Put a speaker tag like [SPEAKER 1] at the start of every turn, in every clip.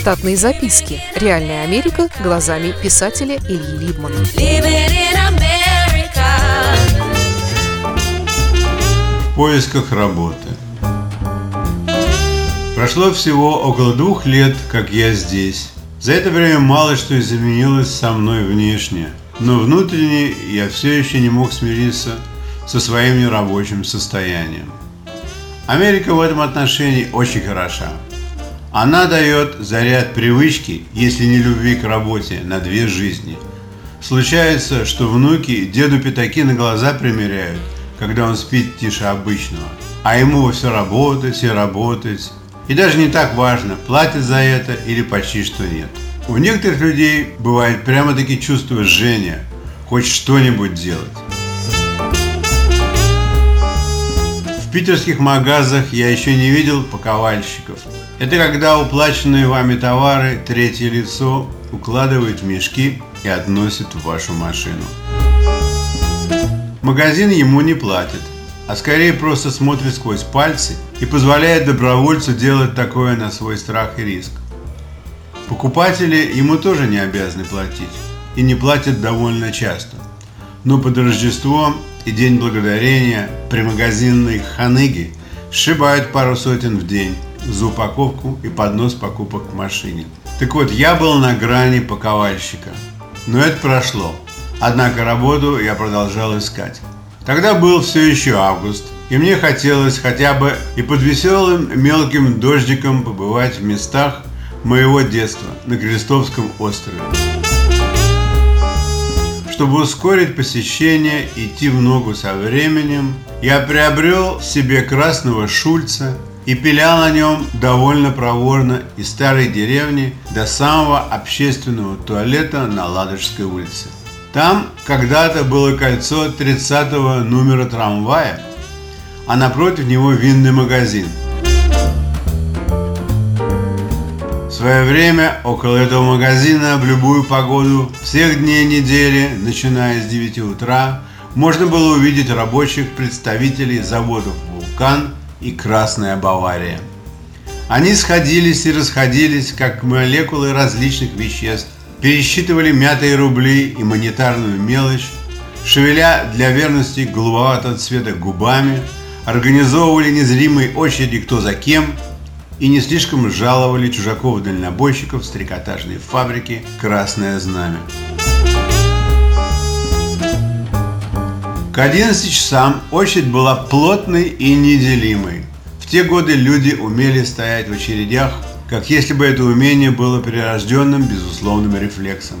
[SPEAKER 1] Штатные записки. Реальная Америка глазами писателя Ильи Либмана.
[SPEAKER 2] В поисках работы. Прошло всего около двух лет, как я здесь. За это время мало что изменилось со мной внешне, но внутренне я все еще не мог смириться со своим нерабочим состоянием. Америка в этом отношении очень хороша. Она дает заряд привычки, если не любви к работе, на две жизни. Случается, что внуки деду пятаки на глаза примеряют, когда он спит тише обычного. А ему все работать и работать, и даже не так важно, платят за это или почти что нет. У некоторых людей бывает прямо-таки чувство жжения, хочет что-нибудь делать. В питерских магазах я еще не видел паковальщиков. Это когда уплаченные вами товары третье лицо укладывает в мешки и относит в вашу машину. Магазин ему не платит, а скорее просто смотрит сквозь пальцы и позволяет добровольцу делать такое на свой страх и риск. Покупатели ему тоже не обязаны платить и не платят довольно часто. Но под Рождество и День Благодарения при магазинной ханыги сшибают пару сотен в день за упаковку и поднос покупок к машине. Так вот, я был на грани паковальщика. Но это прошло. Однако работу я продолжал искать. Тогда был все еще август, и мне хотелось хотя бы и под веселым мелким дождиком побывать в местах моего детства на Крестовском острове. Чтобы ускорить посещение, идти в ногу со временем, я приобрел себе красного шульца и пилял на нем довольно проворно из старой деревни до самого общественного туалета на Ладожской улице. Там когда-то было кольцо 30 номера трамвая, а напротив него винный магазин. В свое время около этого магазина в любую погоду всех дней недели, начиная с 9 утра, можно было увидеть рабочих представителей заводов «Вулкан» и «Красная Бавария». Они сходились и расходились, как молекулы различных веществ, пересчитывали мятые рубли и монетарную мелочь, шевеля для верности голубоватого цвета губами, организовывали незримые очереди кто за кем и не слишком жаловали чужаков-дальнобойщиков с трикотажной фабрики «Красное знамя». К 11 часам очередь была плотной и неделимой. В те годы люди умели стоять в очередях как если бы это умение было прирожденным безусловным рефлексом.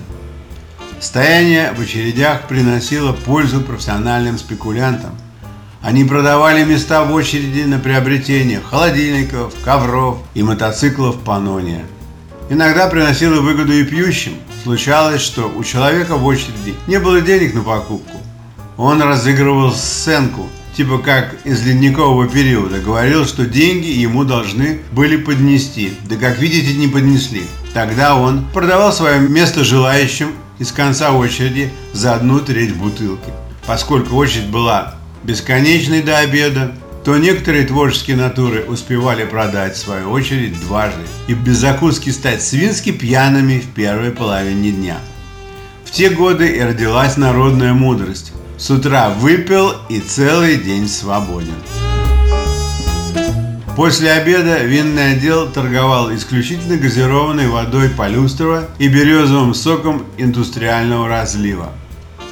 [SPEAKER 2] Стояние в очередях приносило пользу профессиональным спекулянтам. Они продавали места в очереди на приобретение холодильников, ковров и мотоциклов Панония. Иногда приносило выгоду и пьющим. Случалось, что у человека в очереди не было денег на покупку. Он разыгрывал сценку – типа как из ледникового периода, говорил, что деньги ему должны были поднести. Да как видите, не поднесли. Тогда он продавал свое место желающим из конца очереди за одну треть бутылки. Поскольку очередь была бесконечной до обеда, то некоторые творческие натуры успевали продать свою очередь дважды и без закуски стать свински пьяными в первой половине дня. В те годы и родилась народная мудрость. С утра выпил и целый день свободен. После обеда винный отдел торговал исключительно газированной водой Полюстрова и березовым соком индустриального разлива.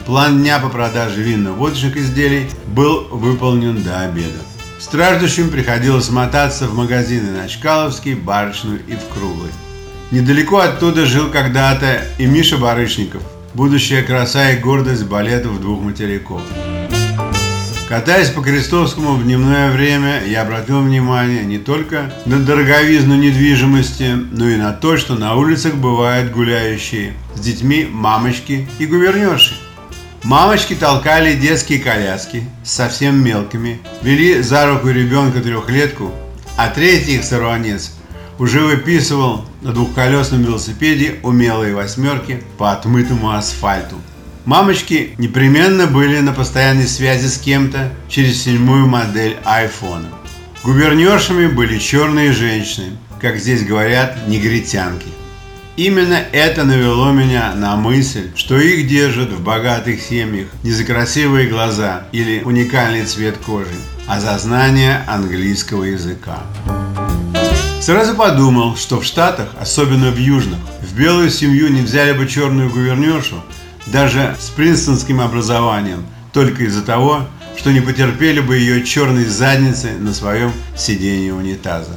[SPEAKER 2] План дня по продаже винно-водочных изделий был выполнен до обеда. Страждущим приходилось мотаться в магазины на Чкаловский, Барышную и в Круглый. Недалеко оттуда жил когда-то и Миша Барышников – будущая краса и гордость балетов двух материков. Катаясь по Крестовскому в дневное время, я обратил внимание не только на дороговизну недвижимости, но и на то, что на улицах бывают гуляющие с детьми мамочки и гувернерши. Мамочки толкали детские коляски с совсем мелкими, вели за руку ребенка трехлетку, а третий их сорванец уже выписывал на двухколесном велосипеде умелые восьмерки по отмытому асфальту. Мамочки непременно были на постоянной связи с кем-то через седьмую модель айфона. Губернершами были черные женщины, как здесь говорят, негритянки. Именно это навело меня на мысль, что их держат в богатых семьях не за красивые глаза или уникальный цвет кожи, а за знание английского языка. Сразу подумал, что в Штатах, особенно в Южных, в белую семью не взяли бы черную гувернершу, даже с принстонским образованием, только из-за того, что не потерпели бы ее черной задницы на своем сиденье унитаза.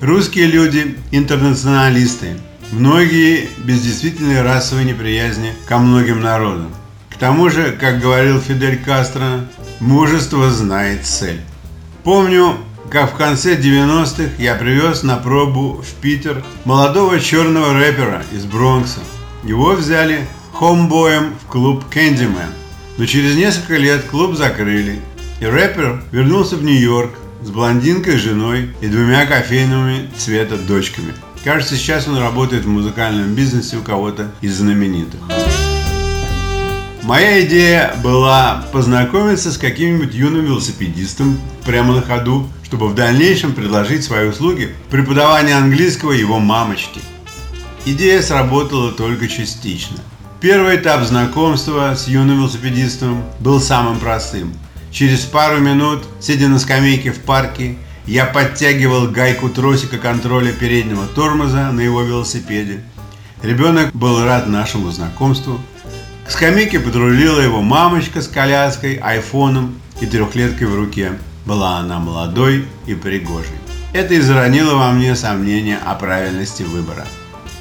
[SPEAKER 2] Русские люди – интернационалисты, многие без действительной расовой неприязни ко многим народам. К тому же, как говорил Фидель Кастро, мужество знает цель. Помню, как в конце 90-х я привез на пробу в Питер молодого черного рэпера из Бронкса. Его взяли хомбоем в клуб Candyman. Но через несколько лет клуб закрыли, и рэпер вернулся в Нью-Йорк с блондинкой, женой и двумя кофейными цвета дочками. Кажется, сейчас он работает в музыкальном бизнесе у кого-то из знаменитых. Моя идея была познакомиться с каким-нибудь юным велосипедистом прямо на ходу, чтобы в дальнейшем предложить свои услуги в преподавании английского его мамочке. Идея сработала только частично. Первый этап знакомства с юным велосипедистом был самым простым. Через пару минут, сидя на скамейке в парке, я подтягивал гайку тросика контроля переднего тормоза на его велосипеде. Ребенок был рад нашему знакомству – к скамейке подрулила его мамочка с коляской, айфоном и трехлеткой в руке. Была она молодой и пригожей. Это и заронило во мне сомнения о правильности выбора.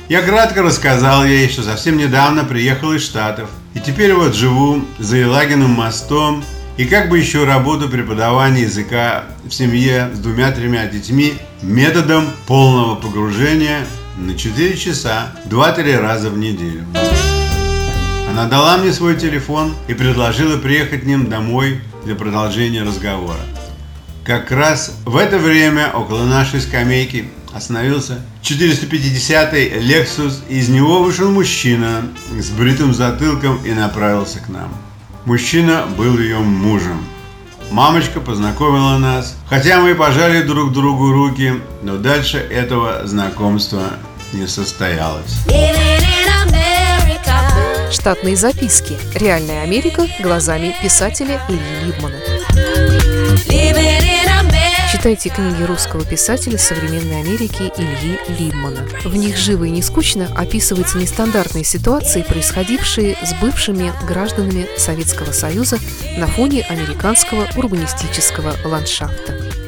[SPEAKER 2] Я кратко рассказал ей, что совсем недавно приехал из Штатов, и теперь вот живу за Елагиным мостом, и как бы еще работу преподавания языка в семье с двумя-тремя детьми методом полного погружения на 4 часа 2-3 раза в неделю. Она дала мне свой телефон и предложила приехать ним домой для продолжения разговора. Как раз в это время около нашей скамейки остановился 450-й Lexus, и из него вышел мужчина с бритым затылком и направился к нам. Мужчина был ее мужем. Мамочка познакомила нас, хотя мы пожали друг другу руки, но дальше этого знакомства не состоялось.
[SPEAKER 1] Штатные записки. Реальная Америка глазами писателя Ильи Либмана. Читайте книги русского писателя современной Америки Ильи Либмана. В них живо и не скучно описываются нестандартные ситуации, происходившие с бывшими гражданами Советского Союза на фоне американского урбанистического ландшафта